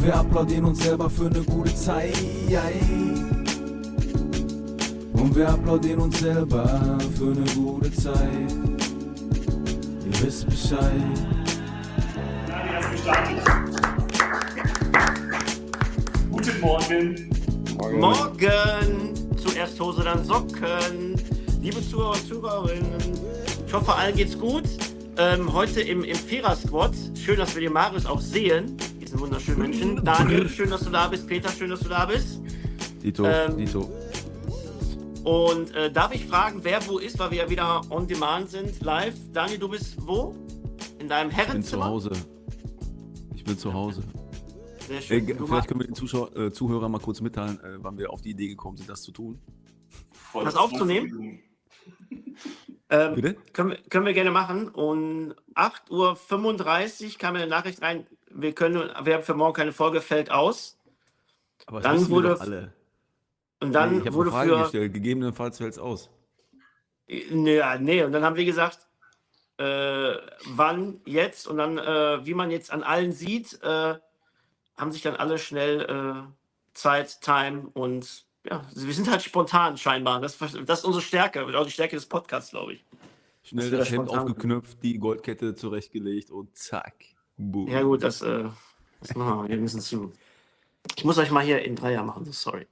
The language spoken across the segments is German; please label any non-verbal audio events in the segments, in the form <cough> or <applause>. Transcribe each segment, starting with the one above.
Und wir applaudieren uns selber für eine gute Zeit. Und wir applaudieren uns selber für eine gute Zeit. Ihr wisst Bescheid. Ja, die erst gestartet. Guten Morgen. Morgen! Zuerst Hose, dann Socken. Liebe Zuhörer und Zuhörerinnen, ich hoffe, allen geht's gut. Ähm, heute im, im Vierer-Squad. Schön, dass wir den Marius auch sehen. Diesen wunderschönen Menschen. Daniel, schön, dass du da bist. Peter, schön, dass du da bist. Dito, Ähm, Dito. Und äh, darf ich fragen, wer wo ist, weil wir ja wieder on demand sind, live. Daniel, du bist wo? In deinem Ich bin zu Herrenzimmer? Hause. Ich bin zu Hause. Sehr Äh, schön. Du vielleicht können wir den Zuschauer, äh, Zuhörern mal kurz mitteilen, äh, wann wir auf die Idee gekommen sind, das zu tun. Vor Das 20 aufzunehmen? <laughs> Ähm, Bitte? Können, wir- können wir gerne machen. Und 8.35 Uhr kam mir eine Nachricht rein, wir können, wir haben für morgen keine Folge, fällt aus. Aber das Dann wurde doch alle. Und dann nee, ich wurde eine Frage für. gestellt. Gegebenenfalls fällt es aus. Nee, nee, und dann haben wir gesagt, äh, wann jetzt und dann, äh, wie man jetzt an allen sieht, äh, haben sich dann alle schnell äh, Zeit, Time und ja, wir sind halt spontan scheinbar. Das, das ist unsere Stärke, auch die Stärke des Podcasts, glaube ich. Schnell Das das Hemd aufgeknöpft, die Goldkette zurechtgelegt und zack. Boom. Ja, gut, das, äh, das machen wir. Wir müssen zu. Ich muss euch mal hier in Dreier machen, so sorry.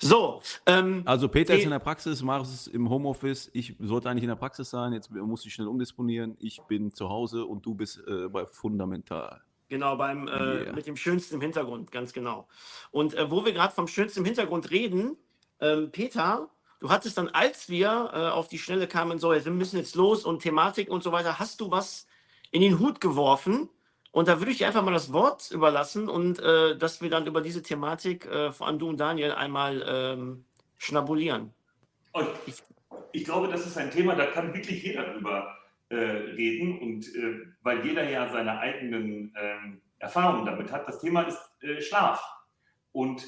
So, ähm, Also Peter ist in der Praxis, Marius ist im Homeoffice. Ich sollte eigentlich in der Praxis sein. Jetzt muss ich schnell umdisponieren. Ich bin zu Hause und du bist äh, bei Fundamental. Genau, beim, äh, Yeah. mit dem Schönsten im Hintergrund, ganz genau. Und äh, wo wir gerade vom Schönsten im Hintergrund reden, ähm, Peter, du hattest dann, als wir äh, auf die Schnelle kamen, so, jetzt, wir müssen jetzt los und Thematik und so weiter, hast du was in den Hut geworfen. Und da würde ich dir einfach mal das Wort überlassen und äh, dass wir dann über diese Thematik, äh, vor allem du und Daniel, einmal ähm, schnabulieren. Und ich, glaube, das ist ein Thema, da kann wirklich jeder drüber äh, reden. Und äh, weil jeder ja seine eigenen ähm, Erfahrungen damit hat. Das Thema ist äh, Schlaf. Und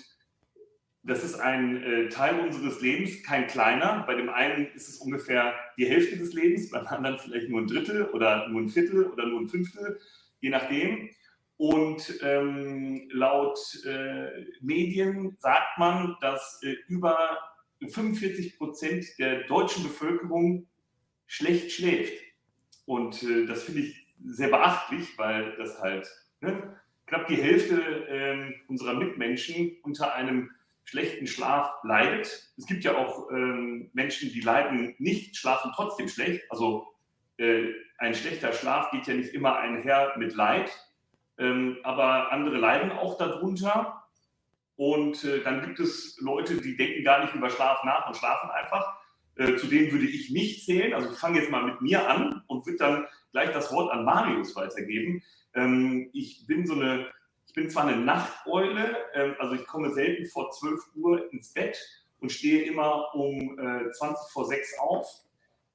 das ist ein äh, Teil unseres Lebens, kein kleiner. Bei dem einen ist es ungefähr die Hälfte des Lebens, beim anderen vielleicht nur ein Drittel oder nur ein Viertel oder nur ein Fünftel, je nachdem. Und ähm, laut äh, Medien sagt man, dass äh, über 45 Prozent der deutschen Bevölkerung schlecht schläft. Und äh, das finde ich sehr beachtlich, weil das halt ne, knapp die Hälfte ähm, unserer Mitmenschen unter einem schlechten Schlaf leidet. Es gibt ja auch ähm, Menschen, die leiden nicht, schlafen trotzdem schlecht. Also äh, ein schlechter Schlaf geht ja nicht immer einher mit Leid, ähm, aber andere leiden auch darunter. Und äh, dann gibt es Leute, die denken gar nicht über Schlaf nach und schlafen einfach. Äh, zu denen würde ich nicht zählen. Also ich fange jetzt mal mit mir an und würde dann gleich das Wort an Marius weitergeben. Ähm, ich bin so eine, ich bin zwar eine Nachteule, ähm, also ich komme selten vor 12 Uhr ins Bett und stehe immer um äh, 20 vor 6 auf.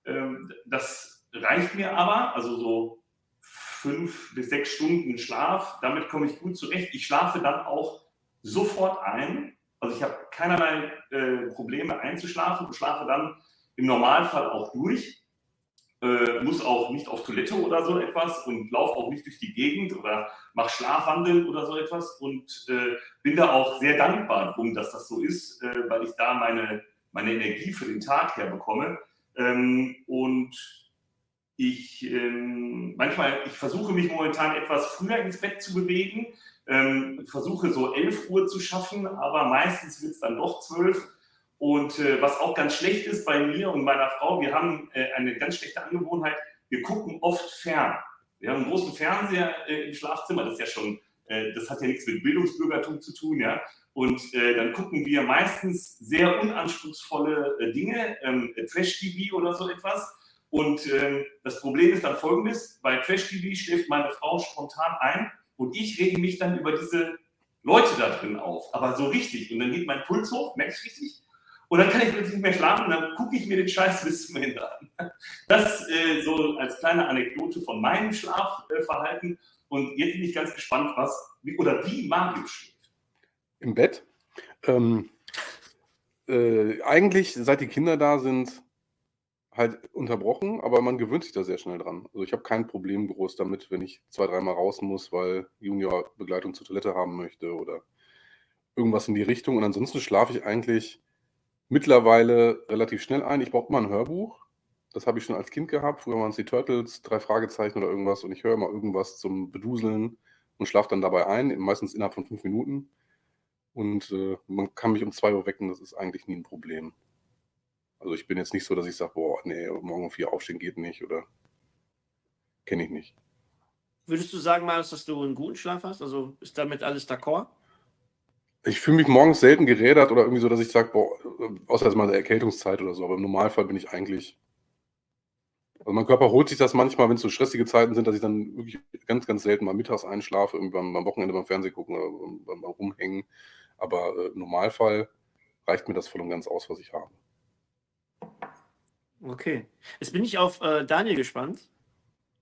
Ähm, das reicht mir aber, also so fünf bis sechs Stunden Schlaf, damit komme ich gut zurecht. Ich schlafe dann auch sofort ein. Also ich habe keinerlei äh, Probleme einzuschlafen und schlafe dann im Normalfall auch durch. Äh, muss auch nicht auf Toilette oder so etwas und laufe auch nicht durch die Gegend oder mache Schlafwandel oder so etwas und äh, bin da auch sehr dankbar drum, dass das so ist, äh, weil ich da meine, meine Energie für den Tag herbekomme. Ähm, und ich ähm, manchmal, ich versuche mich momentan etwas früher ins Bett zu bewegen. Ähm, versuche so 11 Uhr zu schaffen, aber meistens wird es dann doch 12. Und äh, was auch ganz schlecht ist bei mir und meiner Frau, wir haben äh, eine ganz schlechte Angewohnheit, wir gucken oft fern. Wir haben einen großen Fernseher äh, im Schlafzimmer, das ist ja schon, äh, das hat ja nichts mit Bildungsbürgertum zu tun, ja. Und äh, dann gucken wir meistens sehr unanspruchsvolle äh, Dinge, ähm, Trash-TV oder so etwas. Und ähm, das Problem ist dann folgendes: Bei Trash-TV schläft meine Frau spontan ein und ich rege mich dann über diese Leute da drin auf, aber so richtig. Und dann geht mein Puls hoch, merke ich richtig. Und dann kann ich plötzlich nicht mehr schlafen und dann gucke ich mir den Scheiß bis zum Ende an. Das äh, so als kleine Anekdote von meinem Schlafverhalten. Und jetzt bin ich ganz gespannt, was wie, oder wie Mario schläft. Im Bett? Ähm, äh, eigentlich, seit die Kinder da sind, halt unterbrochen, aber man gewöhnt sich da sehr schnell dran. Also ich habe kein Problem groß damit, wenn ich zwei, dreimal raus muss, weil Junior Begleitung zur Toilette haben möchte oder irgendwas in die Richtung. Und ansonsten schlafe ich eigentlich mittlerweile relativ schnell ein. Ich brauche immer ein Hörbuch. Das habe ich schon als Kind gehabt. Früher waren es die Turtles, drei Fragezeichen oder irgendwas. Und ich höre immer irgendwas zum Beduseln und schlafe dann dabei ein, meistens innerhalb von fünf Minuten. Und äh, man kann mich um zwei Uhr wecken, das ist eigentlich nie ein Problem. Also ich bin jetzt nicht so, dass ich sage, boah, nee, morgen um vier aufstehen geht nicht oder kenne ich nicht. Würdest du sagen, Marius, dass du einen guten Schlaf hast? Also ist damit alles d'accord? Ich fühle mich morgens selten gerädert oder irgendwie so, dass ich sage, boah, außer jetzt mal der Erkältungszeit oder so, aber im Normalfall bin ich eigentlich. Also mein Körper holt sich das manchmal, wenn es so stressige Zeiten sind, dass ich dann wirklich ganz, ganz selten mal mittags einschlafe, irgendwie beim, beim Wochenende beim Fernsehen gucken oder beim, beim Rumhängen. Aber äh, im Normalfall reicht mir das voll und ganz aus, was ich habe. Okay. Jetzt bin ich auf äh, Daniel gespannt,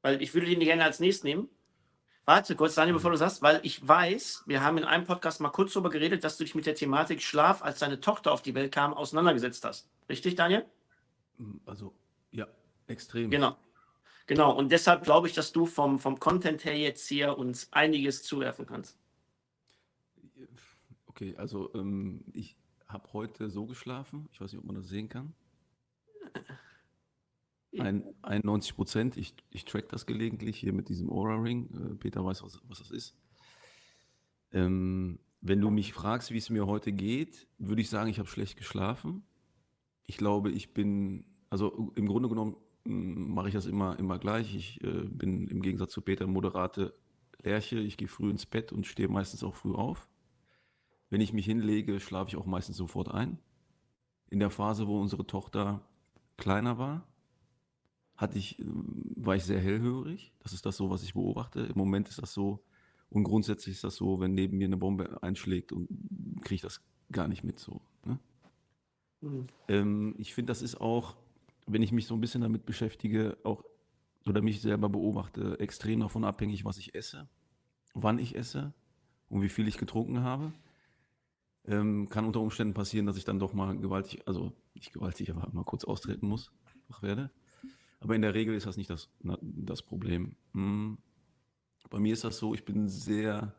weil ich würde den gerne als nächstes nehmen. Warte kurz, Daniel, bevor du sagst, weil ich weiß, wir haben in einem Podcast mal kurz darüber geredet, dass du dich mit der Thematik Schlaf, als deine Tochter auf die Welt kam, auseinandergesetzt hast. Richtig, Daniel? Also, ja, extrem. Genau. Genau. Und deshalb glaube ich, dass du vom, vom Content her jetzt hier uns einiges zuwerfen kannst. Okay, also ähm, ich habe heute so geschlafen, ich weiß nicht, ob man das sehen kann. Ein, 91 Prozent, ich, ich track das gelegentlich hier mit diesem Aura-Ring. Äh, Peter weiß, was, was das ist. Ähm, wenn du mich fragst, wie es mir heute geht, würde ich sagen, ich habe schlecht geschlafen. Ich glaube, ich bin, also im Grunde genommen mm, mache ich das immer, immer gleich. Ich äh, bin im Gegensatz zu Peter moderate Lerche. Ich gehe früh ins Bett und stehe meistens auch früh auf. Wenn ich mich hinlege, schlafe ich auch meistens sofort ein. In der Phase, wo unsere Tochter kleiner war, hatte ich, äh, war ich sehr hellhörig. Das ist das so, was ich beobachte. Im Moment ist das so. Und grundsätzlich ist das so, wenn neben mir eine Bombe einschlägt und kriege ich das gar nicht mit so. Ne? Mhm. Ähm, ich finde, das ist auch, wenn ich mich so ein bisschen damit beschäftige, auch oder mich selber beobachte, extrem davon abhängig, was ich esse, wann ich esse und wie viel ich getrunken habe. Ähm, kann unter Umständen passieren, dass ich dann doch mal gewaltig, also nicht gewaltig, aber mal kurz austreten muss, wach werde. Aber in der Regel ist das nicht das, das Problem. Hm. Bei mir ist das so, ich bin sehr,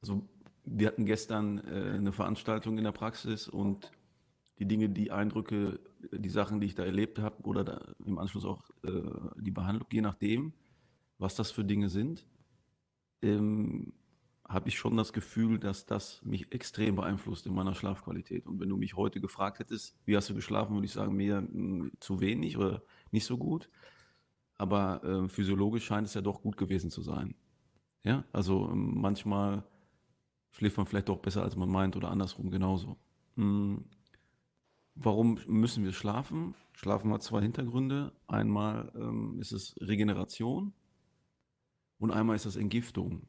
also wir hatten gestern äh, eine Veranstaltung in der Praxis und die Dinge, die Eindrücke, die Sachen, die ich da erlebt habe oder da im Anschluss auch äh, die Behandlung, je nachdem, was das für Dinge sind, ähm, habe ich schon das Gefühl, dass das mich extrem beeinflusst in meiner Schlafqualität. Und wenn du mich heute gefragt hättest, wie hast du geschlafen, würde ich sagen, mir hm, zu wenig oder nicht so gut. Aber äh, physiologisch scheint es ja doch gut gewesen zu sein. Ja, also ähm, manchmal schläft man vielleicht doch besser, als man meint oder andersrum genauso. Hm. Warum müssen wir schlafen? Schlafen hat zwei Hintergründe. Einmal ähm, ist es Regeneration und einmal ist es Entgiftung.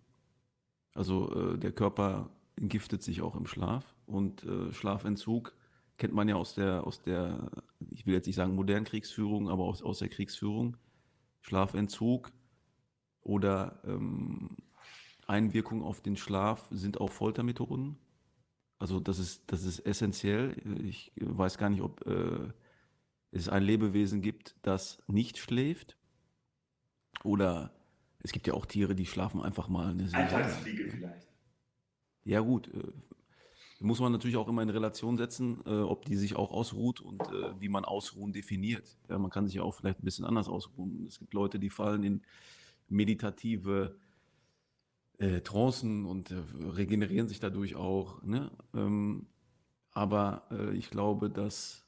Also äh, der Körper entgiftet sich auch im Schlaf und äh, Schlafentzug kennt man ja aus der, aus der, ich will jetzt nicht sagen modernen Kriegsführung, aber aus, aus der Kriegsführung. Schlafentzug oder ähm, Einwirkung auf den Schlaf sind auch Foltermethoden. Also das ist, das ist essentiell. Ich weiß gar nicht, ob äh, es ein Lebewesen gibt, das nicht schläft oder es gibt ja auch Tiere, die schlafen einfach mal eine Alltagsfliege vielleicht. Ja, gut. Äh, muss man natürlich auch immer in Relation setzen, äh, ob die sich auch ausruht und äh, wie man Ausruhen definiert. Ja, man kann sich ja auch vielleicht ein bisschen anders ausruhen. Es gibt Leute, die fallen in meditative äh, Trancen und äh, regenerieren sich dadurch auch. Ne? Ähm, aber äh, ich glaube, dass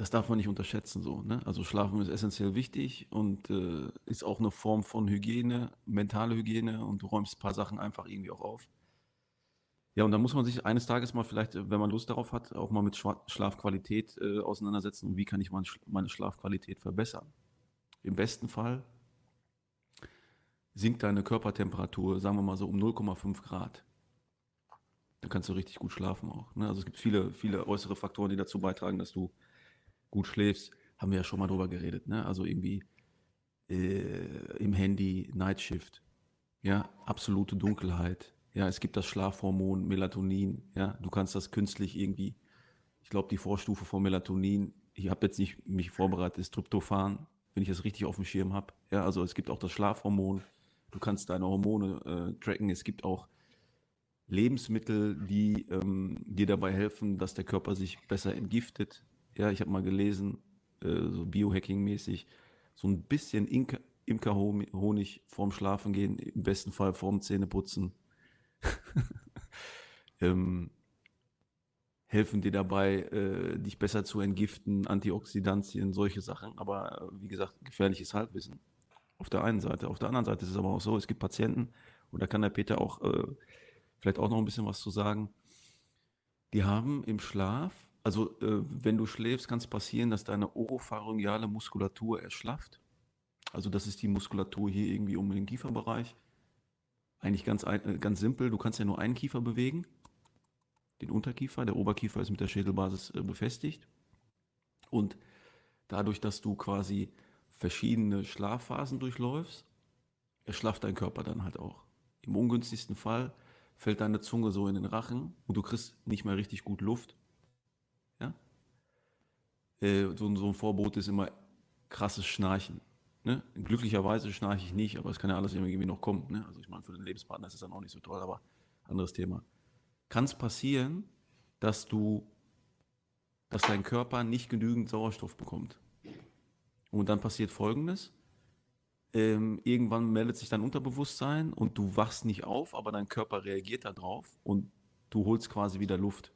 das darf man nicht unterschätzen. So, ne? Also Schlafen ist essentiell wichtig und äh, ist auch eine Form von Hygiene, mentale Hygiene und du räumst ein paar Sachen einfach irgendwie auch auf. Ja, und dann muss man sich eines Tages mal vielleicht, wenn man Lust darauf hat, auch mal mit Schlafqualität äh, auseinandersetzen und wie kann ich meine Schlafqualität verbessern. Im besten Fall sinkt deine Körpertemperatur, sagen wir mal so um 0,5 Grad. Dann kannst du richtig gut schlafen auch. Ne? Also es gibt viele, viele äußere Faktoren, die dazu beitragen, dass du gut schläfst. Haben wir ja schon mal drüber geredet. Ne? Also irgendwie äh, im Handy Nightshift. Ja, absolute Dunkelheit. Ja, es gibt das Schlafhormon Melatonin. Ja, du kannst das künstlich irgendwie. Ich glaube, die Vorstufe von Melatonin. Ich habe jetzt nicht mich vorbereitet, ist Tryptophan, wenn ich das richtig auf dem Schirm habe. Ja, also es gibt auch das Schlafhormon. Du kannst deine Hormone äh, tracken. Es gibt auch Lebensmittel, die ähm, dir dabei helfen, dass der Körper sich besser entgiftet. Ja, ich habe mal gelesen, äh, so Biohacking-mäßig, so ein bisschen Imkerhonig vorm Schlafen gehen, im besten Fall vorm Zähneputzen. Ähm, helfen dir dabei, äh, dich besser zu entgiften, Antioxidantien, solche Sachen. Aber äh, wie gesagt, gefährliches Halbwissen. Auf der einen Seite. Auf der anderen Seite ist es aber auch so, es gibt Patienten, und da kann der Peter auch äh, vielleicht auch noch ein bisschen was zu sagen. Die haben im Schlaf, also äh, wenn du schläfst, kann es passieren, dass deine oropharyngeale Muskulatur erschlafft. Also das ist die Muskulatur hier irgendwie um den Kieferbereich. Eigentlich ganz, äh, ganz simpel, du kannst ja nur einen Kiefer bewegen, den Unterkiefer, der Oberkiefer ist mit der Schädelbasis äh, befestigt. Und dadurch, dass du quasi verschiedene Schlafphasen durchläufst, erschlafft dein Körper dann halt auch. Im ungünstigsten Fall fällt deine Zunge so in den Rachen und du kriegst nicht mehr richtig gut Luft. Ja? Äh, so, ein Vorbot ist immer krasses Schnarchen. Ne? Glücklicherweise schnarche ich nicht, aber es kann ja alles irgendwie noch kommen. Ne? Also ich meine, für den Lebenspartner ist es dann auch nicht so toll, aber anderes Thema. Kann es passieren, dass du, dass dein Körper nicht genügend Sauerstoff bekommt. Und dann passiert Folgendes ähm, irgendwann meldet sich dein Unterbewusstsein und du wachst nicht auf, aber dein Körper reagiert darauf und du holst quasi wieder Luft.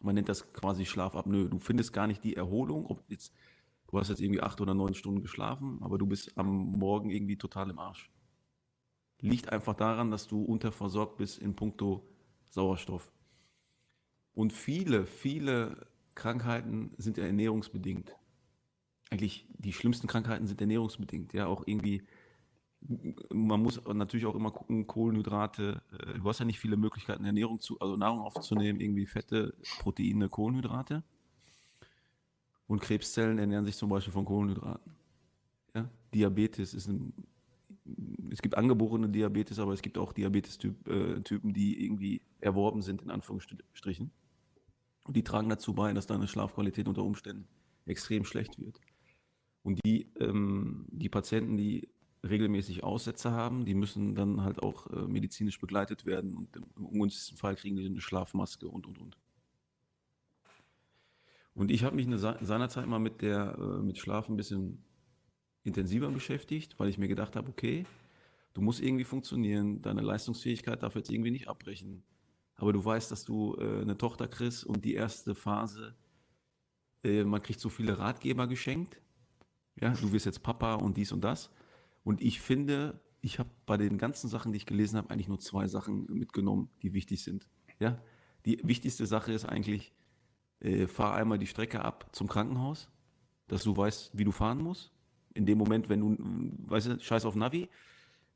Man nennt das quasi Schlafapnoe. Du findest gar nicht die Erholung, ob jetzt, du hast jetzt irgendwie acht oder neun Stunden geschlafen, aber du bist am Morgen irgendwie total im Arsch. Liegt einfach daran, dass du unterversorgt bist in puncto Sauerstoff. Und viele, viele Krankheiten sind ja ernährungsbedingt eigentlich die schlimmsten Krankheiten sind ernährungsbedingt. Ja, auch irgendwie, man muss natürlich auch immer gucken, Kohlenhydrate. Äh, du hast ja nicht viele Möglichkeiten, Ernährung zu, also Nahrung aufzunehmen, irgendwie Fette, Proteine, Kohlenhydrate. Und Krebszellen ernähren sich zum Beispiel von Kohlenhydraten. Ja? Diabetes ist ein, es gibt angeborene Diabetes, aber es gibt auch Diabetes-Typen, äh, die irgendwie erworben sind, in Anführungsstrichen. Und die tragen dazu bei, dass deine Schlafqualität unter Umständen extrem schlecht wird. Und die, ähm, die Patienten, die regelmäßig Aussätze haben, die müssen dann halt auch äh, medizinisch begleitet werden und im ungünstigsten Fall kriegen die eine Schlafmaske und und und. Und ich habe mich eine, seinerzeit mal mit der äh, mit Schlaf ein bisschen intensiver beschäftigt, weil ich mir gedacht habe, okay, du musst irgendwie funktionieren, deine Leistungsfähigkeit darf jetzt irgendwie nicht abbrechen. Aber du weißt, dass du äh, eine Tochter kriegst und die erste Phase, äh, man kriegt so viele Ratgeber geschenkt ja, du wirst jetzt Papa und dies und das. Und ich finde, ich habe bei den ganzen Sachen, die ich gelesen habe, eigentlich nur zwei Sachen mitgenommen, die wichtig sind. Ja, die wichtigste Sache ist eigentlich, äh, fahr einmal die Strecke ab zum Krankenhaus, dass du weißt, wie du fahren musst. In dem Moment, wenn du, weißt du, scheiß auf Navi,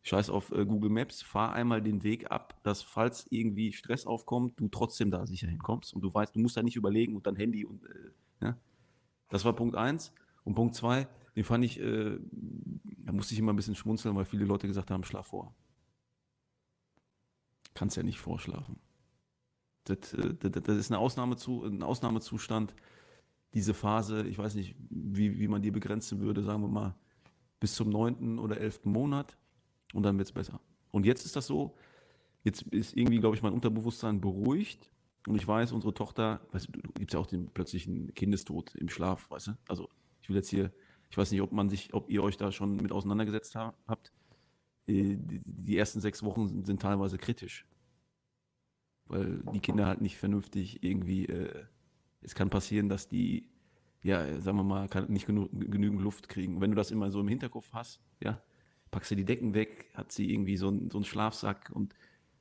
scheiß auf äh, Google Maps, fahr einmal den Weg ab, dass falls irgendwie Stress aufkommt, du trotzdem da sicher hinkommst und du weißt, du musst da nicht überlegen und dann Handy und, äh, ja. Das war Punkt eins. Und Punkt zwei, den fand ich, äh, da musste ich immer ein bisschen schmunzeln, weil viele Leute gesagt haben, schlaf vor. Kannst ja nicht vorschlafen. Das, äh, das, das ist eine Ausnahmezu, ein Ausnahmezustand. Diese Phase, ich weiß nicht, wie, wie man die begrenzen würde, sagen wir mal, bis zum neunten oder elften Monat und dann wird es besser. Und jetzt ist das so, jetzt ist irgendwie, glaube ich, mein Unterbewusstsein beruhigt und ich weiß, unsere Tochter, weißt du, du gibt ja auch den plötzlichen Kindestod im Schlaf, weißt du? Also ich will jetzt hier ich weiß nicht, ob man sich, ob ihr euch da schon mit auseinandergesetzt habt. Äh, die ersten sechs Wochen sind teilweise kritisch. Weil die Kinder halt nicht vernünftig irgendwie, äh, es kann passieren, dass die, ja, sagen wir mal, nicht genug, genügend Luft kriegen. wenn du das immer so im Hinterkopf hast, ja, packst du die Decken weg, hat sie irgendwie so, ein, so einen Schlafsack und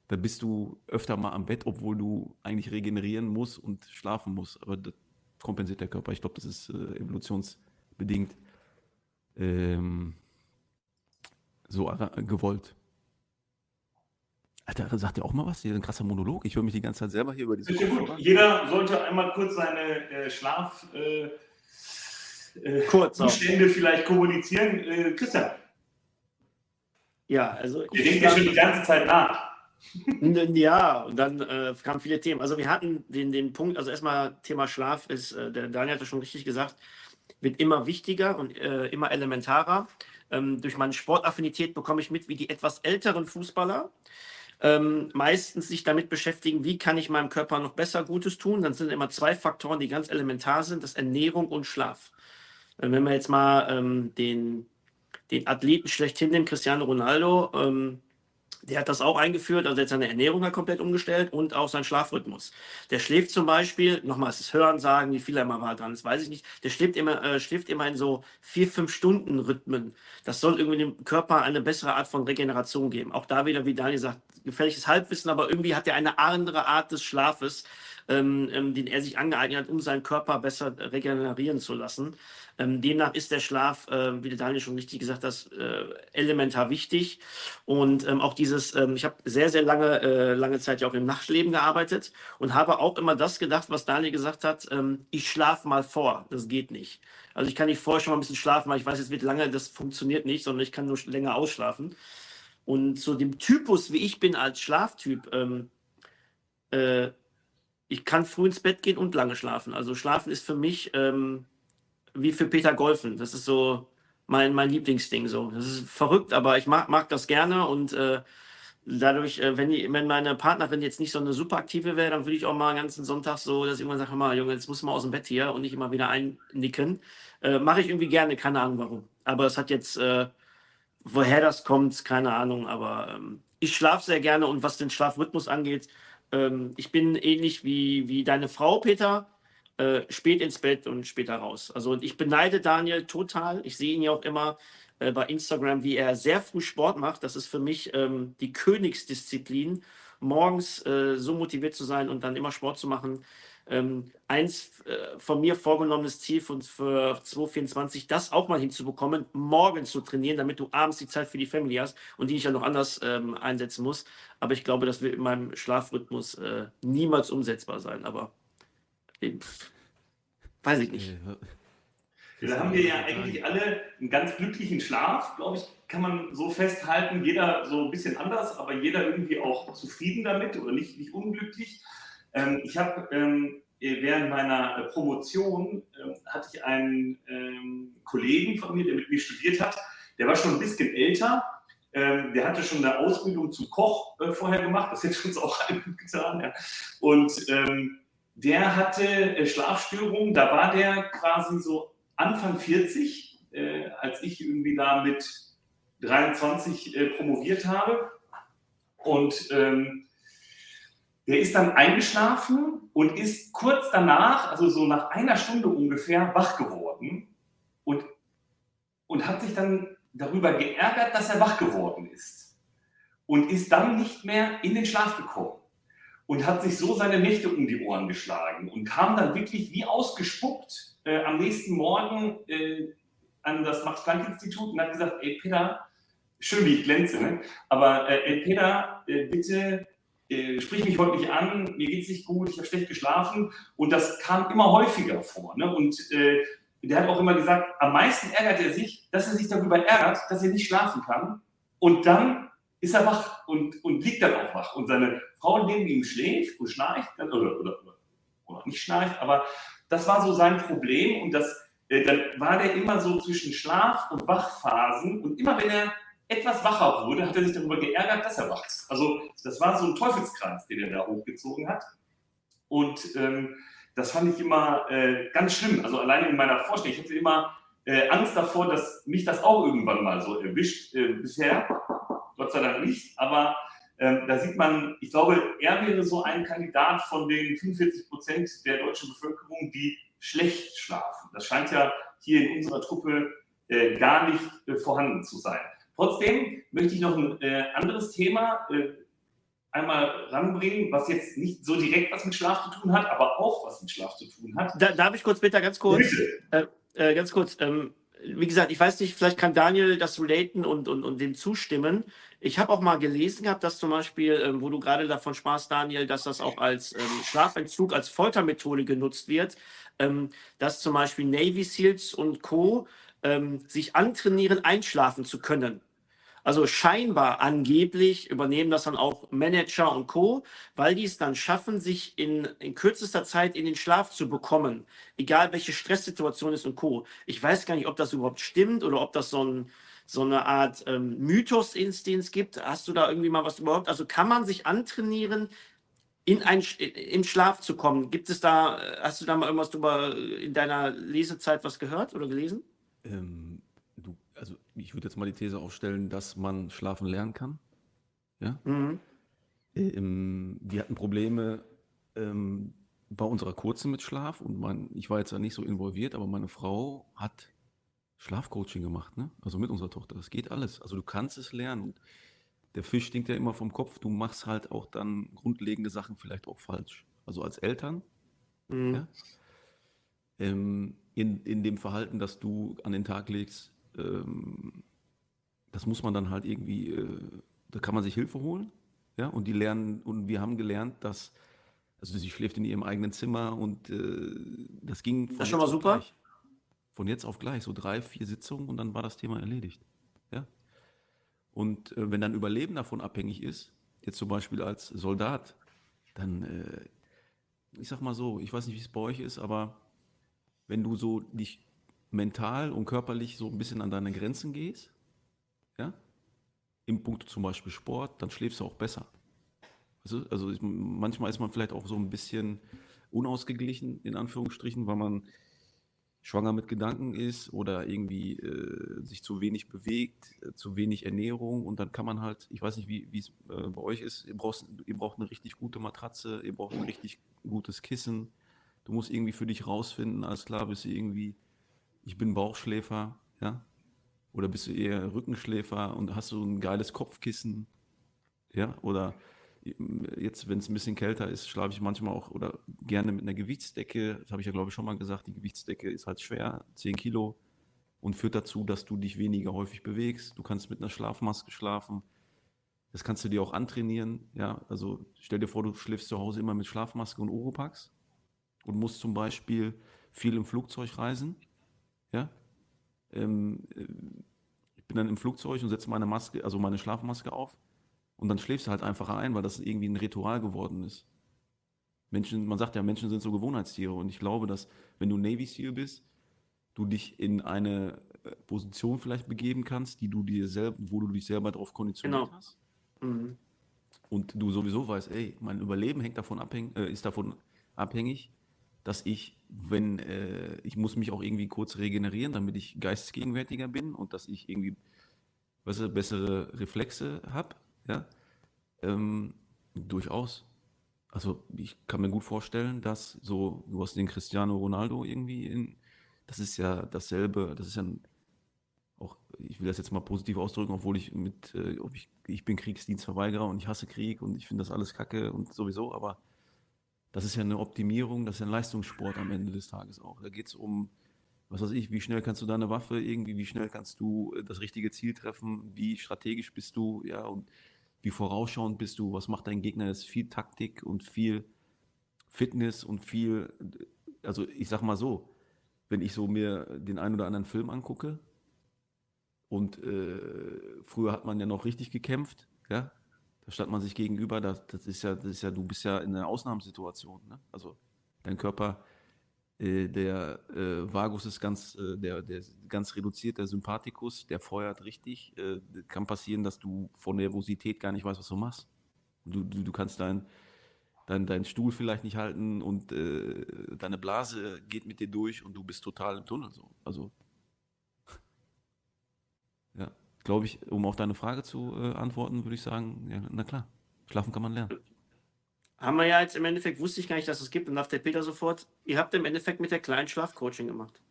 da bist du öfter mal am Bett, obwohl du eigentlich regenerieren musst und schlafen musst. Aber das kompensiert der Körper. Ich glaube, das ist äh, evolutionsbedingt. Ähm, so gewollt. Alter, sagt ihr auch mal was? Hier ein krasser Monolog. Ich höre mich die ganze Zeit selber hier über diese Jeder sollte einmal kurz seine äh, Schlaf äh, äh, kurz Zustände vielleicht kommunizieren. Äh, Christian. Ja, also. Ihr denkt ja schon die ganze Zeit nach. Ja, und dann äh, kamen viele Themen. Also wir hatten den, den Punkt, also erstmal Thema Schlaf ist, äh, der Daniel hatte schon richtig gesagt, wird immer wichtiger und äh, immer elementarer. Ähm, durch meine Sportaffinität bekomme ich mit, wie die etwas älteren Fußballer ähm, meistens sich damit beschäftigen, wie kann ich meinem Körper noch besser Gutes tun. Dann sind immer zwei Faktoren, die ganz elementar sind, das Ernährung und Schlaf. Wenn wir jetzt mal ähm, den, den Athleten schlechthin nehmen, Cristiano Ronaldo, ähm, der hat das auch eingeführt, also jetzt seine Ernährung hat komplett umgestellt und auch seinen Schlafrhythmus. Der schläft zum Beispiel, nochmal das Hören sagen, wie viel er mal war dran, das weiß ich nicht. Der schläft immer, äh, schläft immer in so vier, fünf Stunden Rhythmen. Das soll irgendwie dem Körper eine bessere Art von Regeneration geben. Auch da wieder, wie Daniel sagt, gefährliches Halbwissen, aber irgendwie hat er eine andere Art des Schlafes, ähm, ähm, den er sich angeeignet hat, um seinen Körper besser regenerieren zu lassen. Ähm, demnach ist der Schlaf, äh, wie der Daniel schon richtig gesagt hat, äh, elementar wichtig. Und ähm, auch dieses, ähm, ich habe sehr, sehr lange, äh, lange Zeit ja auch im Nachtleben gearbeitet und habe auch immer das gedacht, was Daniel gesagt hat, ähm, ich schlafe mal vor. Das geht nicht. Also ich kann nicht vorher schon mal ein bisschen schlafen, weil ich weiß, es wird lange, das funktioniert nicht, sondern ich kann nur länger ausschlafen. Und zu dem Typus, wie ich bin als Schlaftyp, ähm, äh, ich kann früh ins Bett gehen und lange schlafen. Also schlafen ist für mich ähm, wie für Peter Golfen. Das ist so mein, mein Lieblingsding. So. Das ist verrückt, aber ich mag, mag das gerne und äh, dadurch, äh, wenn, die, wenn meine Partnerin jetzt nicht so eine super aktive wäre, dann würde ich auch mal einen ganzen Sonntag so, dass ich irgendwann sage, mal, Junge, jetzt muss man aus dem Bett hier und nicht immer wieder einnicken. Äh, Mache ich irgendwie gerne, keine Ahnung warum. Aber es hat jetzt, äh, woher das kommt, keine Ahnung, aber ähm, ich schlafe sehr gerne und was den Schlafrhythmus angeht, ähm, ich bin ähnlich wie, wie deine Frau, Peter, äh, spät ins Bett und später raus. Also ich beneide Daniel total. Ich sehe ihn ja auch immer äh, bei Instagram, wie er sehr früh Sport macht. Das ist für mich ähm, die Königsdisziplin, morgens äh, so motiviert zu sein und dann immer Sport zu machen. Ähm, eins äh, von mir vorgenommenes Ziel für, für 2024, das auch mal hinzubekommen, morgen zu trainieren, damit du abends die Zeit für die Family hast und die ich ja noch anders ähm, einsetzen muss. Aber ich glaube, das wird in meinem Schlafrhythmus äh, niemals umsetzbar sein. Aber weiß ich nicht. Da haben wir ja eigentlich alle einen ganz glücklichen Schlaf, glaube ich, kann man so festhalten. Jeder so ein bisschen anders, aber jeder irgendwie auch zufrieden damit oder nicht, nicht unglücklich. Ähm, ich habe ähm, während meiner äh, Promotion äh, hatte ich einen ähm, Kollegen von mir, der mit mir studiert hat. Der war schon ein bisschen älter. Ähm, der hatte schon eine Ausbildung zum Koch äh, vorher gemacht. Das hätte uns auch <laughs> gut getan. Ja. Und ähm, der hatte äh, Schlafstörungen. Da war der quasi so Anfang 40, äh, als ich irgendwie da mit 23 äh, promoviert habe. Und ähm, der ist dann eingeschlafen und ist kurz danach, also so nach einer Stunde ungefähr, wach geworden und, und hat sich dann darüber geärgert, dass er wach geworden ist. Und ist dann nicht mehr in den Schlaf gekommen und hat sich so seine Nächte um die Ohren geschlagen und kam dann wirklich wie ausgespuckt äh, am nächsten Morgen äh, an das Max-Planck-Institut und hat gesagt, ey Peter, schön wie ich glänze, ne? aber äh, ey Peter, äh, bitte äh, sprich mich heute nicht an, mir geht es nicht gut, ich habe schlecht geschlafen. Und das kam immer häufiger vor. Ne? Und äh, der hat auch immer gesagt, am meisten ärgert er sich, dass er sich darüber ärgert, dass er nicht schlafen kann. Und dann ist er wach und, und liegt dann auch wach. Und seine Frau neben ihm schläft und schnarcht, oder, oder, oder, oder nicht schnarcht, aber das war so sein Problem. Und das, äh, dann war der immer so zwischen Schlaf- und Wachphasen. Und immer wenn er etwas wacher wurde, hat er sich darüber geärgert, dass er wacht. Also das war so ein Teufelskreis, den er da hochgezogen hat. Und ähm, das fand ich immer äh, ganz schlimm. Also alleine in meiner Vorstellung, ich hatte immer äh, Angst davor, dass mich das auch irgendwann mal so erwischt. Äh, bisher, Gott sei Dank nicht, aber ähm, da sieht man, ich glaube, er wäre so ein Kandidat von den 45 Prozent der deutschen Bevölkerung, die schlecht schlafen. Das scheint ja hier in unserer Truppe äh, gar nicht äh, vorhanden zu sein. Trotzdem möchte ich noch ein äh, anderes Thema äh, einmal ranbringen, was jetzt nicht so direkt was mit Schlaf zu tun hat, aber auch was mit Schlaf zu tun hat. Da, darf ich kurz bitte ganz kurz? Äh, äh, ganz kurz. Ähm, wie gesagt, ich weiß nicht, vielleicht kann Daniel das relaten und, und, und dem zustimmen. Ich habe auch mal gelesen gehabt, dass zum Beispiel, ähm, wo du gerade davon sprachst, Daniel, dass das auch als ähm, Schlafentzug, als Foltermethode genutzt wird, ähm, dass zum Beispiel Navy SEALs und Co. Ähm, sich antrainieren, einschlafen zu können. Also scheinbar angeblich übernehmen das dann auch Manager und Co., weil die es dann schaffen, sich in, in kürzester Zeit in den Schlaf zu bekommen, egal welche Stresssituation ist und Co. Ich weiß gar nicht, ob das überhaupt stimmt oder ob das so, ein, so eine Art ähm, Mythos ist, den es gibt. Hast du da irgendwie mal was überhaupt? Also kann man sich antrainieren, in ein, in Schlaf zu kommen? Gibt es da, hast du da mal irgendwas drüber in deiner Lesezeit was gehört oder gelesen? Ähm, also ich würde jetzt mal die These aufstellen, dass man schlafen lernen kann. Ja. Mhm. Ähm, wir hatten Probleme ähm, bei unserer kurzen mit Schlaf und mein, ich war jetzt da nicht so involviert, aber meine Frau hat Schlafcoaching gemacht, ne? Also mit unserer Tochter. Das geht alles. Also du kannst es lernen. Der Fisch stinkt ja immer vom Kopf. Du machst halt auch dann grundlegende Sachen vielleicht auch falsch. Also als Eltern. Mhm. Ja? Ähm, in, in dem Verhalten, das du an den Tag legst, ähm, das muss man dann halt irgendwie, äh, da kann man sich Hilfe holen. Ja, und die lernen, und wir haben gelernt, dass, also sie schläft in ihrem eigenen Zimmer und äh, das ging das ist schon mal super. Gleich, von jetzt auf gleich, so drei, vier Sitzungen und dann war das Thema erledigt. Ja. Und äh, wenn dann Überleben davon abhängig ist, jetzt zum Beispiel als Soldat, dann, äh, ich sag mal so, ich weiß nicht, wie es bei euch ist, aber wenn du so dich mental und körperlich so ein bisschen an deine Grenzen gehst, ja, im Punkt zum Beispiel Sport, dann schläfst du auch besser. Also, also manchmal ist man vielleicht auch so ein bisschen unausgeglichen, in Anführungsstrichen, weil man schwanger mit Gedanken ist oder irgendwie äh, sich zu wenig bewegt, äh, zu wenig Ernährung und dann kann man halt, ich weiß nicht, wie es äh, bei euch ist, ihr braucht, ihr braucht eine richtig gute Matratze, ihr braucht ein richtig gutes Kissen, du musst irgendwie für dich rausfinden, alles klar, bist du irgendwie ich bin Bauchschläfer, ja? Oder bist du eher Rückenschläfer und hast du ein geiles Kopfkissen, ja? Oder jetzt, wenn es ein bisschen kälter ist, schlafe ich manchmal auch oder gerne mit einer Gewichtsdecke. Das habe ich ja, glaube ich, schon mal gesagt. Die Gewichtsdecke ist halt schwer, 10 Kilo und führt dazu, dass du dich weniger häufig bewegst. Du kannst mit einer Schlafmaske schlafen. Das kannst du dir auch antrainieren. Ja, also stell dir vor, du schläfst zu Hause immer mit Schlafmaske und Oropax und musst zum Beispiel viel im Flugzeug reisen. Ja? Ähm, äh, ich bin dann im Flugzeug und setze meine Maske, also meine Schlafmaske auf und dann schläfst du halt einfach ein, weil das irgendwie ein Ritual geworden ist. Menschen, man sagt ja, Menschen sind so Gewohnheitstiere und ich glaube, dass wenn du Navy SEAL bist, du dich in eine äh, Position vielleicht begeben kannst, die du dir selber, wo du dich selber darauf konditioniert genau. hast. Mhm. Und du sowieso weißt, ey, mein Überleben hängt davon abhängig, äh, ist davon abhängig, dass ich, wenn äh, ich muss mich auch irgendwie kurz regenerieren, damit ich geistesgegenwärtiger bin und dass ich irgendwie weißt du, bessere Reflexe habe, ja, ähm, durchaus. Also ich kann mir gut vorstellen, dass so, du hast den Cristiano Ronaldo irgendwie in, das ist ja dasselbe, das ist ja ein, auch, ich will das jetzt mal positiv ausdrücken, obwohl ich mit, äh, ich, ich bin Kriegsdienstverweigerer und ich hasse Krieg und ich finde das alles kacke und sowieso, aber das ist ja eine Optimierung, das ist ja ein Leistungssport am Ende des Tages auch. Da geht es um, was weiß ich, wie schnell kannst du deine Waffe irgendwie, wie schnell kannst du äh, das richtige Ziel treffen, wie strategisch bist du, ja, und wie vorausschauend bist du, was macht dein Gegner, das ist viel Taktik und viel Fitness und viel, also ich sag mal so, wenn ich so mir den einen oder anderen Film angucke und äh, früher hat man ja noch richtig gekämpft, ja, da stand man sich gegenüber, das, das, ist ja, das ist ja, du bist ja in einer Ausnahmesituation. Ne? Also dein Körper, der äh, Vagus ist ganz, äh, der, der ganz reduziert, der Sympathikus, der feuert richtig. Äh, kann passieren, dass du von Nervosität gar nicht weißt, was du machst. Du, du, du kannst deinen dein, dein Stuhl vielleicht nicht halten und äh, deine Blase geht mit dir durch und du bist total im Tunnel. So. Also <laughs> ja glaube ich, um auf deine Frage zu äh, antworten, würde ich sagen, ja, na klar, schlafen kann man lernen. Haben wir ja jetzt im Endeffekt, wusste ich gar nicht, dass es gibt, und dachte der Peter sofort, ihr habt im Endeffekt mit der kleinen Schlafcoaching gemacht.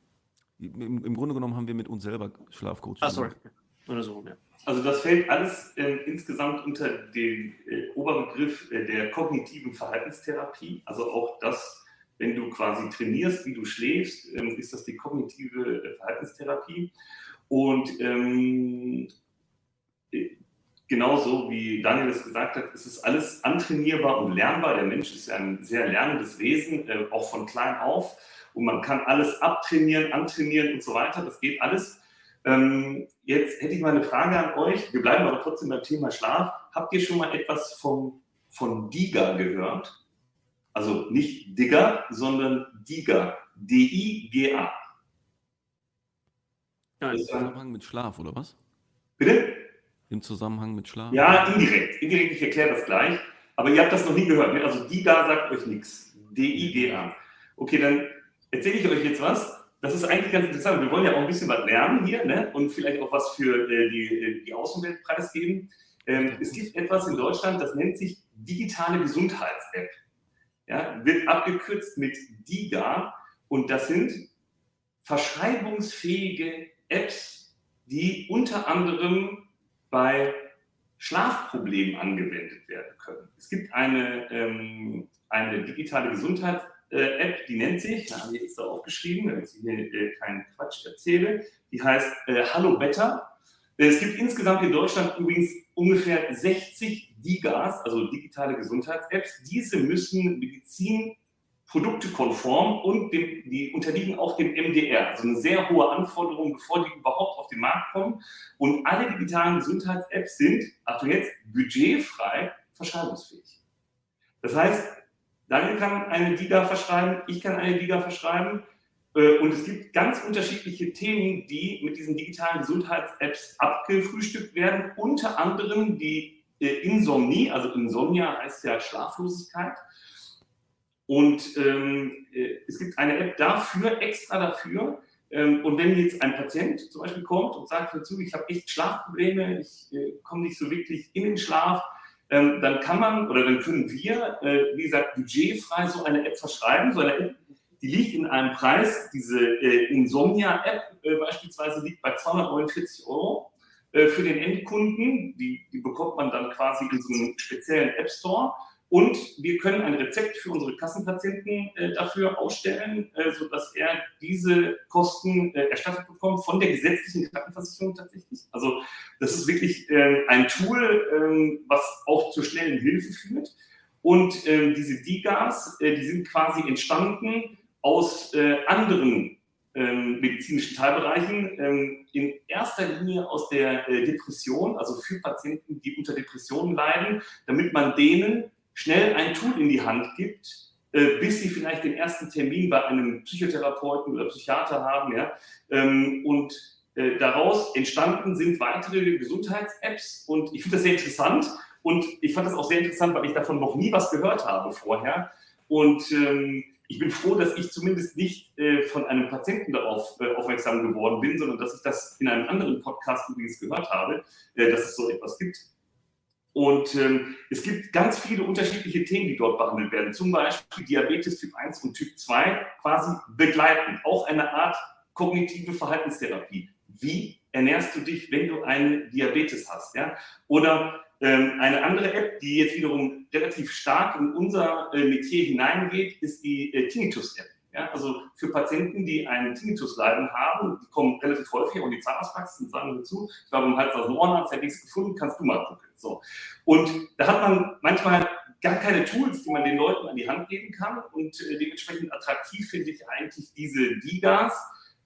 Im, Im, Grunde genommen haben wir mit uns selber Schlafcoaching Ach, sorry. Oder so, ja. Also das fällt alles äh, insgesamt unter den äh, Oberbegriff äh, der kognitiven Verhaltenstherapie. Also auch das wenn du quasi trainierst, wie du schläfst, ähm, ist das die kognitive äh, Verhaltenstherapie. Und ähm, äh, genauso wie Daniel es gesagt hat, ist es alles antrainierbar und lernbar. Der Mensch ist ja ein sehr lernendes Wesen, äh, auch von klein auf. Und man kann alles abtrainieren, antrainieren und so weiter. Das geht alles. Ähm, jetzt hätte ich mal eine Frage an euch. Wir bleiben aber trotzdem beim Thema Schlaf. Habt ihr schon mal etwas vom, von DIGA gehört? Also nicht Digger, sondern DIGA. D-I-G-A. Ja, Im Zusammenhang mit Schlaf, oder was? Bitte? Im Zusammenhang mit Schlaf? Ja, indirekt. Indirekt, ich erkläre das gleich. Aber ihr habt das noch nie gehört. Ne? Also DIGA sagt euch nichts. D-I-G-A. Okay, dann erzähle ich euch jetzt was. Das ist eigentlich ganz interessant. Wir wollen ja auch ein bisschen was lernen hier ne? und vielleicht auch was für äh, die, äh, die Außenwelt preisgeben. Ähm, es gibt etwas in Deutschland, das nennt sich digitale Gesundheits-App. Ja, wird abgekürzt mit DIGA und das sind verschreibungsfähige Apps, die unter anderem bei Schlafproblemen angewendet werden können. Es gibt eine, ähm, eine digitale Gesundheits-App, die nennt sich, da habe ich extra aufgeschrieben, damit ich hier äh, keinen Quatsch erzähle, die heißt äh, Hallo Better. Es gibt insgesamt in Deutschland übrigens ungefähr 60 DIGAs, also digitale Gesundheits-Apps. Diese müssen Medizin produktekonform und dem, die unterliegen auch dem MDR, also eine sehr hohe Anforderung, bevor die überhaupt auf den Markt kommen. Und alle digitalen Gesundheits-Apps sind, Achtung jetzt, budgetfrei verschreibungsfähig. Das heißt, Daniel kann eine Diga verschreiben, ich kann eine Diga verschreiben. Äh, und es gibt ganz unterschiedliche Themen, die mit diesen digitalen Gesundheits-Apps abgefrühstückt werden. Unter anderem die äh, Insomnie, also Insomnia heißt ja Schlaflosigkeit. Und ähm, äh, es gibt eine App dafür, extra dafür. Ähm, und wenn jetzt ein Patient zum Beispiel kommt und sagt dazu, ich habe echt Schlafprobleme, ich äh, komme nicht so wirklich in den Schlaf, ähm, dann kann man oder dann können wir, äh, wie gesagt, budgetfrei so eine App verschreiben. So eine App, die liegt in einem Preis, diese äh, Insomnia-App äh, beispielsweise liegt bei 249 Euro äh, für den Endkunden. Die, die bekommt man dann quasi in so einem speziellen App Store. Und wir können ein Rezept für unsere Kassenpatienten äh, dafür ausstellen, äh, sodass er diese Kosten äh, erstattet bekommt von der gesetzlichen Krankenversicherung tatsächlich. Also das ist wirklich ähm, ein Tool, ähm, was auch zur schnellen Hilfe führt. Und ähm, diese DIGAs, äh, die sind quasi entstanden aus äh, anderen ähm, medizinischen Teilbereichen, in erster Linie aus der äh, Depression, also für Patienten, die unter Depressionen leiden, damit man denen schnell ein Tool in die Hand gibt, äh, bis sie vielleicht den ersten Termin bei einem Psychotherapeuten oder Psychiater haben. Ja? Ähm, und äh, daraus entstanden sind weitere Gesundheits-Apps und ich finde das sehr interessant. Und ich fand das auch sehr interessant, weil ich davon noch nie was gehört habe vorher. Und ähm, ich bin froh, dass ich zumindest nicht äh, von einem Patienten darauf aufmerksam geworden bin, sondern dass ich das in einem anderen Podcast übrigens gehört habe, dass es so etwas gibt. Und ähm, es gibt ganz viele unterschiedliche Themen, die dort behandelt werden. Zum Beispiel Diabetes Typ 1 und Typ 2 quasi begleiten. Auch eine Art kognitive Verhaltenstherapie. Wie ernährst du dich, wenn du eine Diabetes hast? Ja? Oder ähm, eine andere App, die jetzt wiederum relativ stark in unser äh, Metier hineingeht, ist die äh, Tinnitus-App. Ja, also für Patienten, die einen Tinnitus-Leiden haben, die kommen relativ häufig auch die Zahnarztpraxis und sagen dazu, ich war beim Hals aus dem Ohrenarzt, hätte nichts gefunden, kannst du mal gucken. So. Und da hat man manchmal gar keine Tools, die man den Leuten an die Hand geben kann. Und äh, dementsprechend attraktiv finde ich eigentlich diese Digas.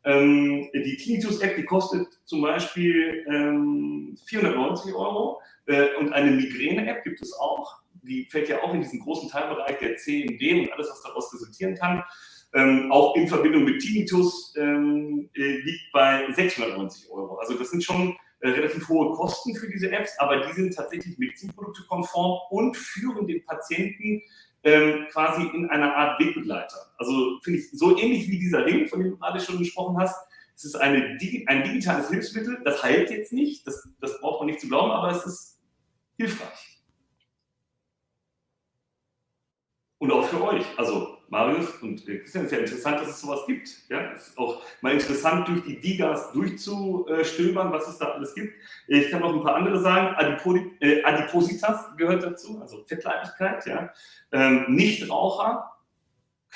Ähm, die Tinnitus-App, die kostet zum Beispiel ähm, 490 Euro. Äh, und eine Migräne-App gibt es auch. Die fällt ja auch in diesen großen Teilbereich der CMD und alles, was daraus resultieren kann. Ähm, auch in Verbindung mit Tinnitus ähm, äh, liegt bei 690 Euro. Also das sind schon äh, relativ hohe Kosten für diese Apps, aber die sind tatsächlich medizinproduktekonform und führen den Patienten ähm, quasi in einer Art Wegbegleiter. Also finde ich so ähnlich wie dieser Ring, von dem du gerade schon gesprochen hast. Es ist eine, ein digitales Hilfsmittel, das heilt jetzt nicht, das, das braucht man nicht zu glauben, aber es ist hilfreich. Und auch für euch. Also Marius und Christian, ist ja interessant, dass es sowas gibt. Ja, ist auch mal interessant, durch die Digas durchzustöbern, was es da alles gibt. Ich kann noch ein paar andere sagen. Adipodi äh, Adipositas gehört dazu, also Fettleibigkeit. Ja. Ähm, Nichtraucher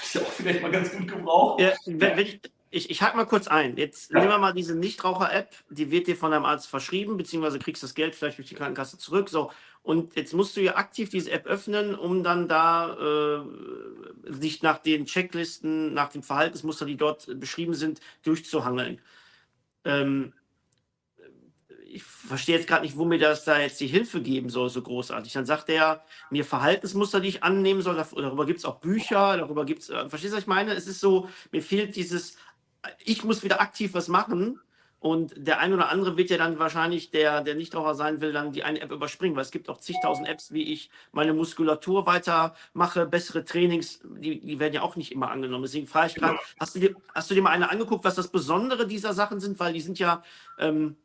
ich auch vielleicht mal ganz gut gebrauchen. Ja, wenn, wenn ich, ich, ich hake mal kurz ein. Jetzt nehmen wir mal diese Nichtraucher-App, die wird dir von deinem Arzt verschrieben, beziehungsweise kriegst das Geld vielleicht durch die Krankenkasse zurück. So. Und jetzt musst du ja aktiv diese App öffnen, um dann da äh, sich nach den Checklisten, nach den Verhaltensmustern, die dort beschrieben sind, durchzuhangeln. Ähm, ich verstehe jetzt gerade nicht, wo mir das da jetzt die Hilfe geben soll, so großartig. Dann sagt er mir Verhaltensmuster, die ich annehmen soll. Darüber gibt es auch Bücher, darüber gibt es, äh, verstehst du, was ich meine? Es ist so, mir fehlt dieses, ich muss wieder aktiv was machen. Und der eine oder andere wird ja dann wahrscheinlich, der, der Nichtraucher sein will, dann die eine App überspringen, weil es gibt auch zigtausend Apps, wie ich meine Muskulatur weitermache, bessere Trainings, die, die werden ja auch nicht immer angenommen. Deswegen frage ich gerade, genau. hast, du dir, hast du dir mal eine angeguckt, was das Besondere dieser Sachen sind? Weil die sind ja, ähm,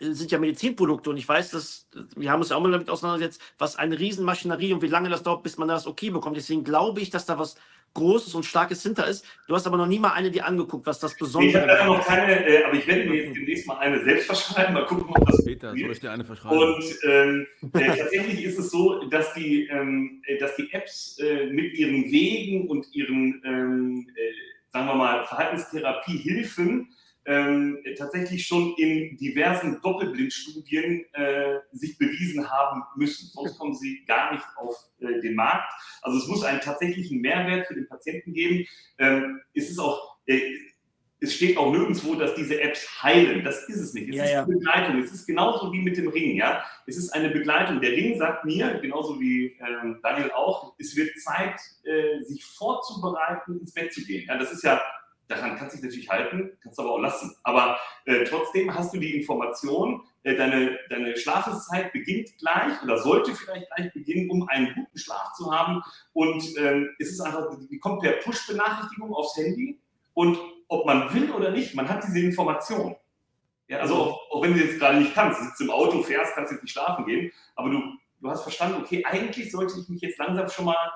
sind ja Medizinprodukte und ich weiß, dass wir haben uns ja auch mal damit auseinandergesetzt, was eine Riesenmaschinerie und wie lange das dauert, bis man das okay bekommt. Deswegen glaube ich, dass da was Großes und Starkes hinter ist. Du hast aber noch nie mal eine dir angeguckt, was das Besondere ist. Ich habe noch keine, äh, aber ich werde mir jetzt demnächst mal eine selbst verschreiben, mal gucken, ob das Peter, soll ich dir eine verschreiben? Und ähm, äh, tatsächlich ist es so, dass die, ähm, äh, dass die Apps äh, mit ihren Wegen und ihren, ähm, äh, sagen wir mal, Verhaltenstherapie-Hilfen ähm, tatsächlich schon in diversen Doppelblindstudien äh, sich bewiesen haben müssen. Sonst kommen sie gar nicht auf äh, den Markt. Also es muss einen tatsächlichen Mehrwert für den Patienten geben. Ähm, es ist auch, äh, es steht auch nirgendwo, dass diese Apps heilen. Das ist es nicht. Es ja, ist ja. eine Begleitung. Es ist genauso wie mit dem Ring. Ja? Es ist eine Begleitung. Der Ring sagt mir, genauso wie ähm, Daniel auch, es wird Zeit, äh, sich vorzubereiten, ins Bett zu gehen. Ja, das ist ja daran kannst du dich natürlich halten, kannst du aber auch lassen. Aber äh, trotzdem hast du die Information, äh, deine, deine Schlafenszeit beginnt gleich oder sollte vielleicht gleich beginnen, um einen guten Schlaf zu haben. Und ähm, es ist einfach, die kommt per Push-Benachrichtigung aufs Handy. Und ob man will oder nicht, man hat diese Information. Ja, also auch, auch wenn du jetzt gerade nicht kannst, sitzt im Auto, fährst, kannst jetzt nicht schlafen gehen, aber du, du hast verstanden, okay, eigentlich sollte ich mich jetzt langsam schon mal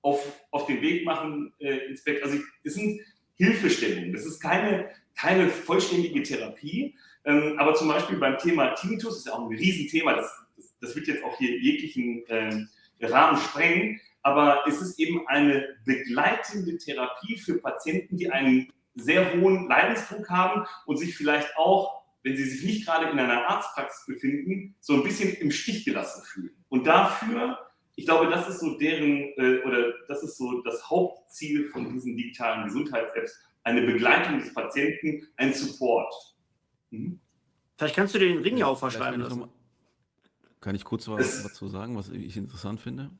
auf, auf den Weg machen äh, ins Bett. Also es sind Hilfestellung. Das ist keine, keine vollständige Therapie. Ähm, aber zum Beispiel beim Thema Tinnitus ist ja auch ein Riesenthema. Das, das, das wird jetzt auch hier jeglichen äh, Rahmen sprengen. Aber es ist eben eine begleitende Therapie für Patienten, die einen sehr hohen Leidensdruck haben und sich vielleicht auch, wenn sie sich nicht gerade in einer Arztpraxis befinden, so ein bisschen im Stich gelassen fühlen. Und dafür ich glaube, das ist so deren, äh, oder das ist so das Hauptziel von diesen digitalen Gesundheits-Apps, eine Begleitung des Patienten, ein Support. Mhm. Vielleicht kannst du dir den Ring ja auch verschreiben lassen. Kann ich kurz was dazu sagen, was ich interessant finde?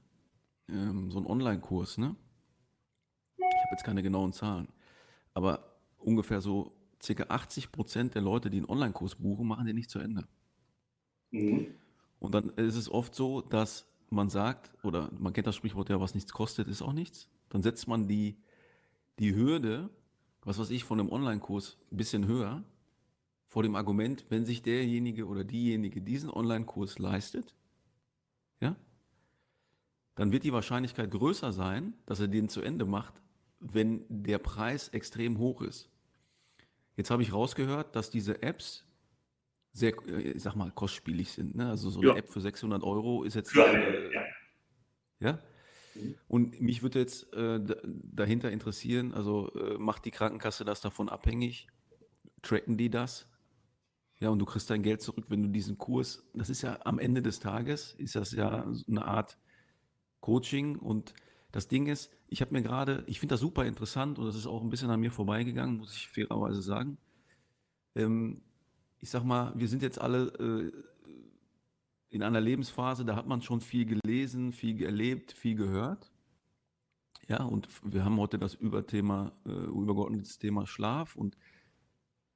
Ähm, so ein Online-Kurs, ne? Ich habe jetzt keine genauen Zahlen, aber ungefähr so circa 80 Prozent der Leute, die einen Online-Kurs buchen, machen den nicht zu Ende. Mhm. Und dann ist es oft so, dass man sagt, oder man kennt das Sprichwort ja, was nichts kostet, ist auch nichts. Dann setzt man die, die Hürde, was weiß ich, von einem Online-Kurs ein bisschen höher, vor dem Argument, wenn sich derjenige oder diejenige diesen Online-Kurs leistet, ja, dann wird die Wahrscheinlichkeit größer sein, dass er den zu Ende macht, wenn der Preis extrem hoch ist. Jetzt habe ich rausgehört, dass diese Apps sehr, äh, ich sag mal, kostspielig sind. Ne? Also so eine ja. App für 600 Euro ist jetzt. Äh, ja. ja? Mhm. Und mich würde jetzt äh, dahinter interessieren, also äh, macht die Krankenkasse das davon abhängig? Tracken die das? Ja, und du kriegst dein Geld zurück, wenn du diesen Kurs, das ist ja am Ende des Tages, ist das ja eine Art Coaching und das Ding ist, ich habe mir gerade, ich finde das super interessant und das ist auch ein bisschen an mir vorbeigegangen, muss ich fairerweise sagen. Ähm, ich sag mal, wir sind jetzt alle äh, in einer Lebensphase, da hat man schon viel gelesen, viel erlebt, viel gehört. Ja, und wir haben heute das Überthema, äh, übergeordnetes Thema Schlaf und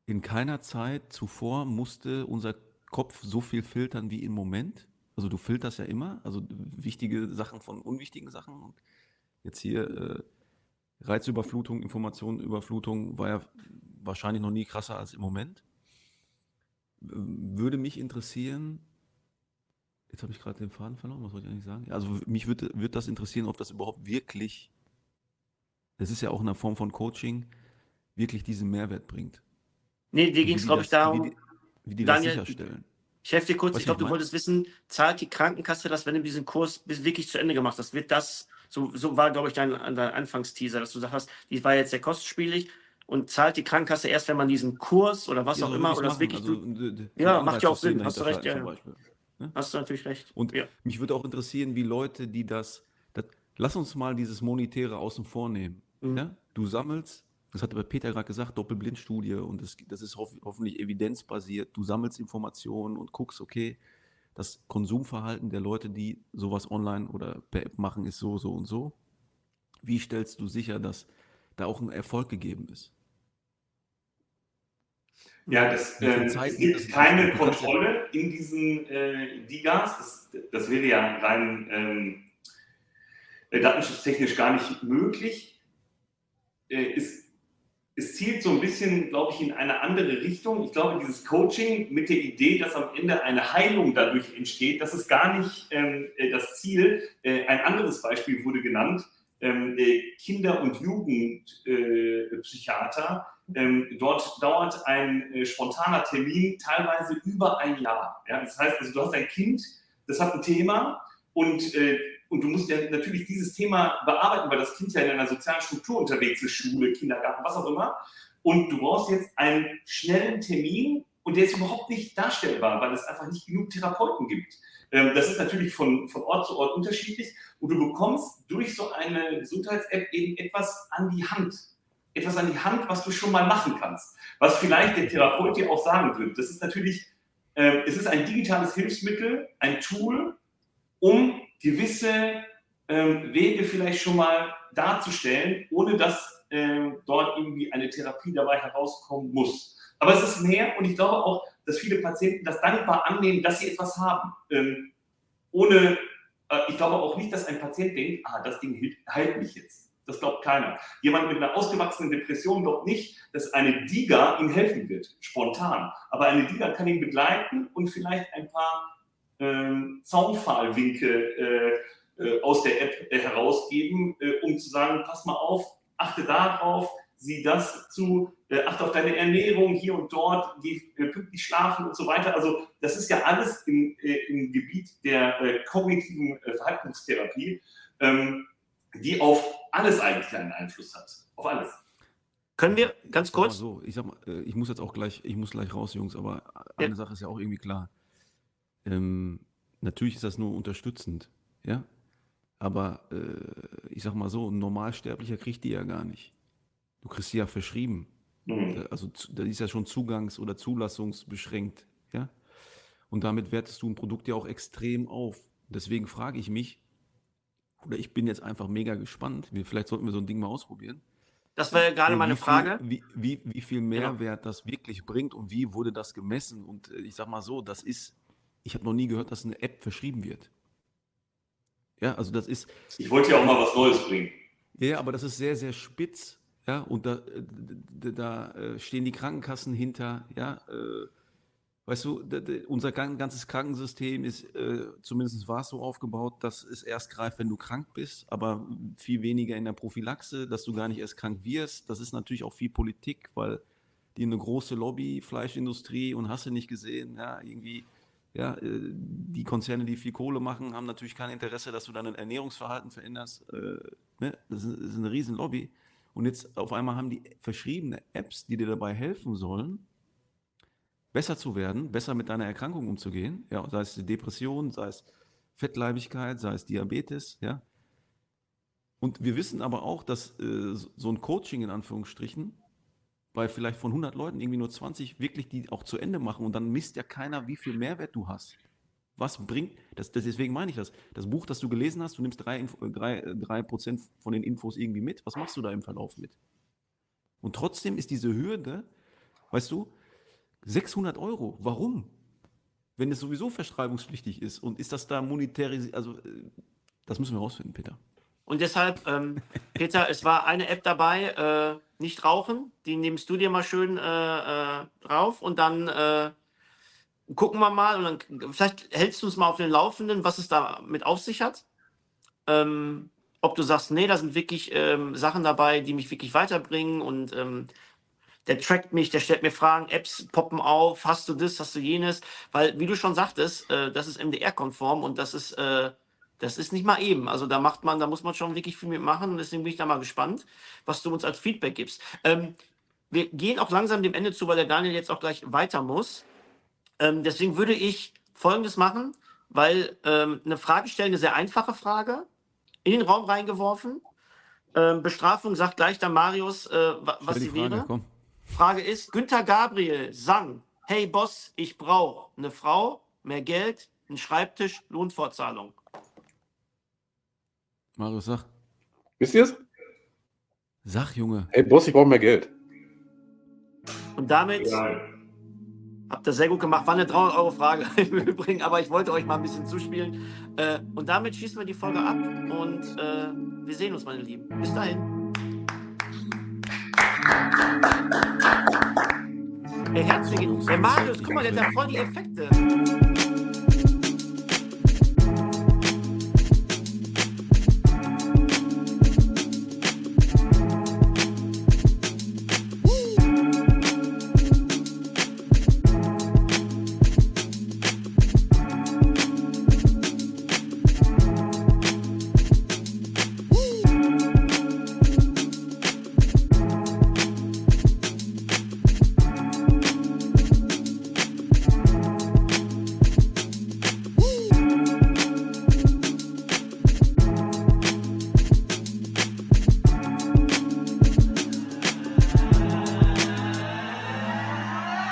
in keiner Zeit zuvor musste unser Kopf so viel filtern wie im Moment. Also du filterst ja immer, also wichtige Sachen von unwichtigen Sachen. Und jetzt hier äh, Reizüberflutung, Informationenüberflutung war ja wahrscheinlich noch nie krasser als im Moment würde mich interessieren, jetzt habe ich gerade den Faden verloren, was wollte ich eigentlich sagen? Also mich würde, würde das interessieren, ob das überhaupt wirklich, das ist ja auch eine Form von Coaching, wirklich diesen Mehrwert bringt. Nee, dir ging es, glaube ich, darum, wie die, wie die Daniel, das sicherstellen. Ich helfe dir kurz, was ich glaube, du wolltest wissen, zahlt die Krankenkasse das, wenn du diesen Kurs wirklich zu Ende gemacht hast? Wird das So, so war, glaube ich, dein, dein Anfangsteaser, dass du sagst, die war jetzt sehr kostspielig und zahlt die Krankenkasse erst, wenn man diesen Kurs oder was Ja, auch immer oder das wirklich. du, Also, d- Ja, macht ja auch Sinn, hast du recht, dahinter ja. Ne? hast du natürlich recht. Und ja. mich würde auch interessieren, wie Leute, die das, das lass uns mal dieses Monetäre außen vor nehmen. Mhm. Ja? Du sammelst, das hatte bei Peter gerade gesagt, Doppelblindstudie und das, das ist hoff, hoffentlich evidenzbasiert. Du sammelst Informationen und guckst, okay, das Konsumverhalten der Leute, die sowas online oder per App machen, ist so, so und so. Wie stellst du sicher, dass da auch ein Erfolg gegeben ist? Ja, das, äh, es gibt in keine Kontrolle in diesen äh, Digas. Das, das wäre ja rein ähm, äh, datenschutztechnisch gar nicht möglich. Äh, es, es zielt so ein bisschen, glaube ich, in eine andere Richtung. Ich glaube, dieses Coaching mit der Idee, dass am Ende eine Heilung dadurch entsteht, das ist gar nicht ähm, äh, das Ziel. Äh, ein anderes Beispiel wurde genannt. Ähm, äh, Kinder- und Jugendpsychiater. Äh, ähm, dort dauert ein äh, spontaner Termin teilweise über ein Jahr. Ja? Das heißt, also, du hast ein Kind, das hat ein Thema und, äh, und du musst ja natürlich dieses Thema bearbeiten, weil das Kind ja in einer sozialen Struktur unterwegs ist, Schule, Kindergarten, was auch immer. Und du brauchst jetzt einen schnellen Termin und der ist überhaupt nicht darstellbar, weil es einfach nicht genug Therapeuten gibt. Ähm, das ist natürlich von, von Ort zu Ort unterschiedlich und du bekommst durch so eine Gesundheits-App eben etwas an die Hand. Etwas an die Hand, was du schon mal machen kannst. Was vielleicht der Therapeut dir auch sagen wird. Das ist natürlich, äh, es ist ein digitales Hilfsmittel, ein Tool, um gewisse ähm, Wege vielleicht schon mal darzustellen, ohne dass äh, dort irgendwie eine Therapie dabei herauskommen muss. Aber es ist mehr und ich glaube auch, dass viele Patienten das dankbar annehmen, dass sie etwas haben. Ähm, ohne, äh, ich glaube auch nicht, dass ein Patient denkt, ah, das Ding heilt mich jetzt. Das glaubt keiner. Jemand mit einer ausgewachsenen Depression glaubt nicht, dass eine Diga ihm helfen wird, spontan. Aber eine Diga kann ihn begleiten und vielleicht ein paar ähm, Zaunpfahlwinke äh, äh, aus der App äh, herausgeben, äh, um zu sagen, pass mal auf, achte darauf, sieh das zu, äh, achte auf deine Ernährung hier und dort, geh äh, pünktlich schlafen und so weiter. Also das ist ja alles im, äh, im Gebiet der äh, kognitiven äh, Verhaltenstherapie, ähm, die auf alles eigentlich einen Einfluss hat. Auf alles. Können wir ganz kurz? so, ich sag mal, äh, ich muss jetzt auch gleich, ich muss gleich raus, Jungs, aber Ja. eine Sache ist ja auch irgendwie klar. Ähm, natürlich ist das nur unterstützend, ja. Aber äh, ich sag mal so, ein Normalsterblicher kriegt die ja gar nicht. Du kriegst die ja verschrieben. Mhm. Also da ist ja schon zugangs- oder zulassungsbeschränkt, ja. Und damit wertest du ein Produkt ja auch extrem auf. Deswegen frage ich mich, oder ich bin jetzt einfach mega gespannt. Wir, vielleicht sollten wir so ein Ding mal ausprobieren. Das wäre gerade Äh, meine viel, Frage. Wie, wie, wie viel Genau. Mehrwert das wirklich bringt und wie wurde das gemessen? Und äh, ich sag mal so, das ist, ich habe noch nie gehört, dass eine App verschrieben wird. Ja, also das ist, Ich wollte ja auch mal was Neues bringen. ja, aber das ist sehr, sehr spitz. Ja, und da, äh, da äh, stehen die Krankenkassen hinter. Ja, äh, weißt du, unser gan- ganzes Krankensystem ist, äh, zumindest war es so aufgebaut, dass es erst greift, wenn du krank bist, aber viel weniger in der Prophylaxe, dass du gar nicht erst krank wirst. Das ist natürlich auch viel Politik, weil die eine große Lobby, Fleischindustrie und hast du nicht gesehen, ja, irgendwie. Ja, äh, die Konzerne, die viel Kohle machen, haben natürlich kein Interesse, dass du dein Ernährungsverhalten veränderst. Äh, ne? das, ist, ist eine riesen Lobby. Und jetzt auf einmal haben die verschriebene Apps, die dir dabei helfen sollen, besser zu werden, besser mit deiner Erkrankung umzugehen. Ja, sei es Depression, sei es Fettleibigkeit, sei es Diabetes, ja. Und wir wissen aber auch, dass äh, so ein Coaching in Anführungsstrichen bei vielleicht von 100 Leuten irgendwie nur 20 wirklich die auch zu Ende machen und dann misst ja keiner, wie viel Mehrwert du hast. Was bringt, das, das, deswegen meine ich das. Das Buch, das du gelesen hast, du nimmst drei, äh, drei, äh, drei Prozent von den Infos irgendwie mit. Was machst du da im Verlauf mit? Und trotzdem ist diese Hürde, weißt du, 600 Euro. Warum? Wenn es sowieso verschreibungspflichtig ist und ist das da monetärisiert, also äh, das müssen wir rausfinden, Peter. Und deshalb, ähm, <laughs> Peter, es war eine App dabei, äh, nicht rauchen. Die nimmst du dir mal schön äh, äh, drauf und dann äh, gucken wir mal und dann vielleicht hältst du uns mal auf den Laufenden, was es da mit auf sich hat. Ähm, ob du sagst, nee, da sind wirklich ähm, Sachen dabei, die mich wirklich weiterbringen und ähm, der trackt mich, der stellt mir Fragen, Apps poppen auf, hast du das, hast du jenes, weil wie du schon sagtest, äh, das ist MDR-konform und das ist äh, Das ist nicht mal eben. Also da macht man, da muss man schon wirklich viel mitmachen. Und deswegen bin ich da mal gespannt, was du uns als Feedback gibst. Ähm, wir gehen auch langsam dem Ende zu, weil der Daniel jetzt auch gleich weiter muss. Ähm, deswegen würde ich Folgendes machen, weil ähm, eine Frage stellen, eine sehr einfache Frage, in den Raum reingeworfen. Ähm, Bestrafung sagt gleich der Marius, äh, wa- was sie Frage, wäre. komm. Frage ist, Günther Gabriel sang, hey Boss, ich brauche eine Frau, mehr Geld, einen Schreibtisch, Lohnfortzahlung. Marius, sag. Wisst ihr es? Sag, Junge. Hey Boss, ich brauche mehr Geld. Und damit Ja. habt ihr sehr gut gemacht. War eine 300 Euro Frage <laughs> im Übrigen, aber ich wollte euch mal ein bisschen zuspielen. Äh, und damit schließen wir die Folge ab und äh, wir sehen uns, meine Lieben. Bis dahin. Hey, herzlichen Der Marius, guck mal, der hat ja voll die Effekte.